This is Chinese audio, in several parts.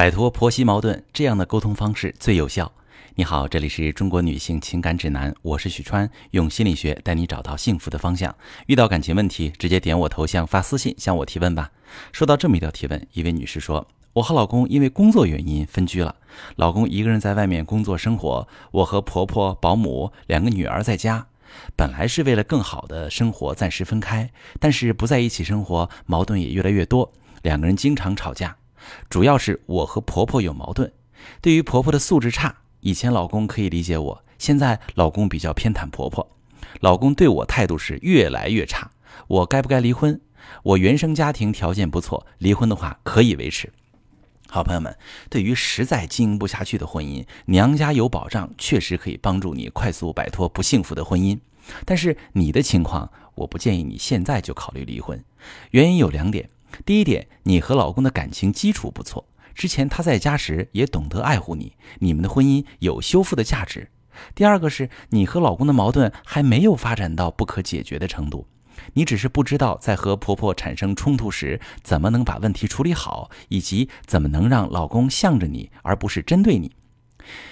摆脱婆媳矛盾，这样的沟通方式最有效。你好，这里是中国女性情感指南，我是许川，用心理学带你找到幸福的方向。遇到感情问题，直接点我头像发私信向我提问吧。收到这么一条提问，一位女士说：“我和老公因为工作原因分居了，老公一个人在外面工作生活，我和婆婆、保姆两个女儿在家。本来是为了更好的生活暂时分开，但是不在一起生活，矛盾也越来越多，两个人经常吵架。”主要是我和婆婆有矛盾，对于婆婆的素质差，以前老公可以理解我，现在老公比较偏袒婆婆，老公对我态度是越来越差，我该不该离婚？我原生家庭条件不错，离婚的话可以维持。好朋友们，对于实在经营不下去的婚姻，娘家有保障，确实可以帮助你快速摆脱不幸福的婚姻。但是你的情况，我不建议你现在就考虑离婚，原因有两点。第一点，你和老公的感情基础不错，之前他在家时也懂得爱护你，你们的婚姻有修复的价值。第二个是你和老公的矛盾还没有发展到不可解决的程度，你只是不知道在和婆婆产生冲突时怎么能把问题处理好，以及怎么能让老公向着你而不是针对你。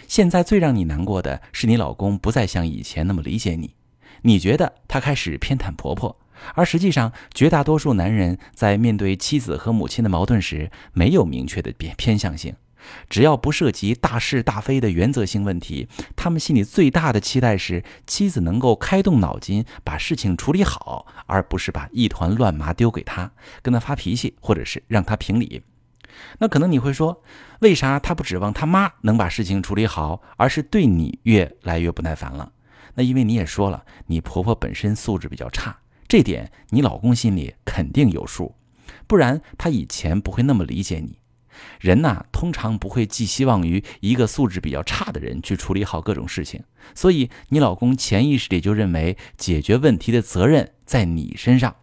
现在最让你难过的是你老公不再像以前那么理解你，你觉得他开始偏袒婆婆。而实际上，绝大多数男人在面对妻子和母亲的矛盾时，没有明确的偏偏向性。只要不涉及大是大非的原则性问题，他们心里最大的期待是妻子能够开动脑筋把事情处理好，而不是把一团乱麻丢给他，跟他发脾气，或者是让他评理。那可能你会说，为啥他不指望他妈能把事情处理好，而是对你越来越不耐烦了？那因为你也说了，你婆婆本身素质比较差。这点你老公心里肯定有数，不然他以前不会那么理解你。人呐，通常不会寄希望于一个素质比较差的人去处理好各种事情，所以你老公潜意识里就认为解决问题的责任在你身上。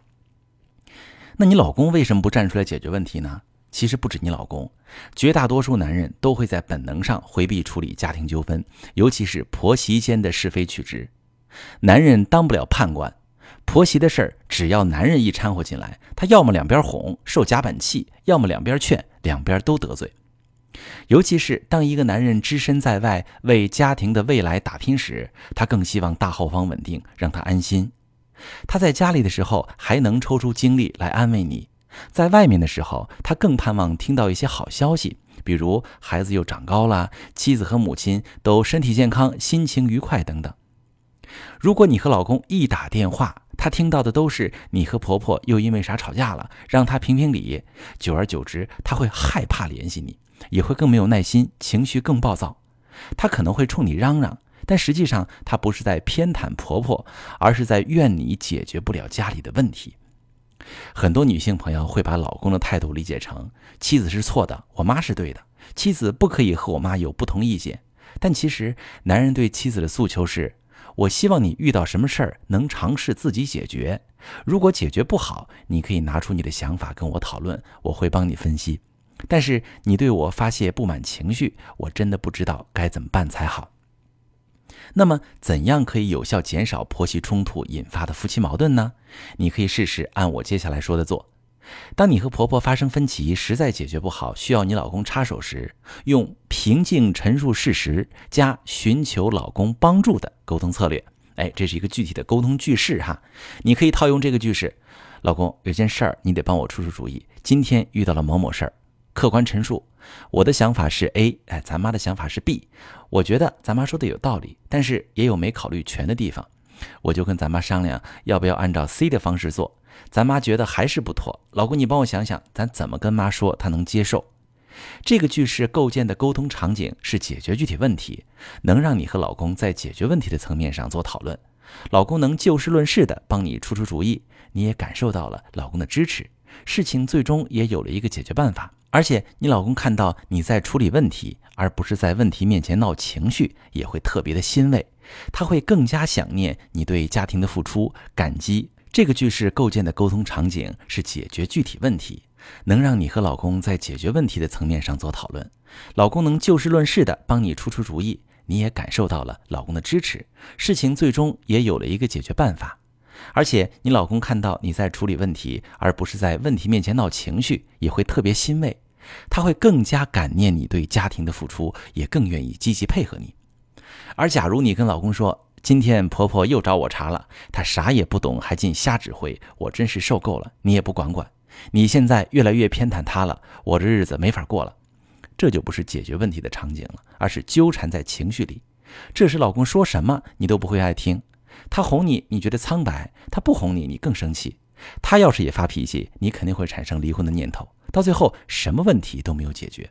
那你老公为什么不站出来解决问题呢？其实不止你老公，绝大多数男人都会在本能上回避处理家庭纠纷，尤其是婆媳间的是非曲直。男人当不了判官。婆媳的事儿，只要男人一掺和进来，他要么两边哄受夹板气，要么两边劝，两边都得罪。尤其是当一个男人只身在外为家庭的未来打拼时，他更希望大后方稳定，让他安心。他在家里的时候还能抽出精力来安慰你，在外面的时候，他更盼望听到一些好消息，比如孩子又长高了，妻子和母亲都身体健康，心情愉快等等。如果你和老公一打电话，他听到的都是你和婆婆又因为啥吵架了，让他评评理。久而久之，他会害怕联系你，也会更没有耐心，情绪更暴躁。他可能会冲你嚷嚷，但实际上他不是在偏袒婆婆，而是在怨你解决不了家里的问题。很多女性朋友会把老公的态度理解成妻子是错的，我妈是对的，妻子不可以和我妈有不同意见。但其实，男人对妻子的诉求是。我希望你遇到什么事儿能尝试自己解决，如果解决不好，你可以拿出你的想法跟我讨论，我会帮你分析。但是你对我发泄不满情绪，我真的不知道该怎么办才好。那么，怎样可以有效减少婆媳冲突引发的夫妻矛盾呢？你可以试试按我接下来说的做。当你和婆婆发生分歧，实在解决不好，需要你老公插手时，用平静陈述事实加寻求老公帮助的沟通策略。哎，这是一个具体的沟通句式哈，你可以套用这个句式：老公，有件事儿你得帮我出出主意。今天遇到了某某事儿，客观陈述，我的想法是 A，哎，咱妈的想法是 B。我觉得咱妈说的有道理，但是也有没考虑全的地方，我就跟咱妈商量，要不要按照 C 的方式做。咱妈觉得还是不妥，老公你帮我想想，咱怎么跟妈说她能接受？这个句式构建的沟通场景是解决具体问题，能让你和老公在解决问题的层面上做讨论，老公能就事论事的帮你出出主意，你也感受到了老公的支持，事情最终也有了一个解决办法，而且你老公看到你在处理问题，而不是在问题面前闹情绪，也会特别的欣慰，他会更加想念你对家庭的付出，感激。这个句式构建的沟通场景是解决具体问题，能让你和老公在解决问题的层面上做讨论，老公能就事论事的帮你出出主意，你也感受到了老公的支持，事情最终也有了一个解决办法，而且你老公看到你在处理问题，而不是在问题面前闹情绪，也会特别欣慰。他会更加感念你对家庭的付出，也更愿意积极配合你。而假如你跟老公说，今天婆婆又找我茬了，她啥也不懂，还净瞎指挥，我真是受够了，你也不管管，你现在越来越偏袒她了，我这日子没法过了。这就不是解决问题的场景了，而是纠缠在情绪里。这时老公说什么你都不会爱听，他哄你你觉得苍白，他不哄你你更生气。他要是也发脾气，你肯定会产生离婚的念头，到最后什么问题都没有解决。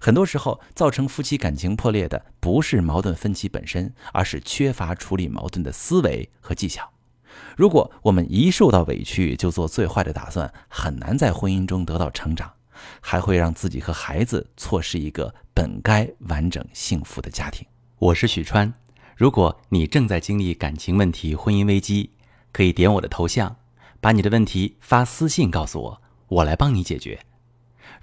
很多时候，造成夫妻感情破裂的不是矛盾分歧本身，而是缺乏处理矛盾的思维和技巧。如果我们一受到委屈就做最坏的打算，很难在婚姻中得到成长，还会让自己和孩子错失一个本该完整幸福的家庭。我是许川，如果你正在经历感情问题、婚姻危机，可以点我的头像，把你的问题发私信告诉我，我来帮你解决。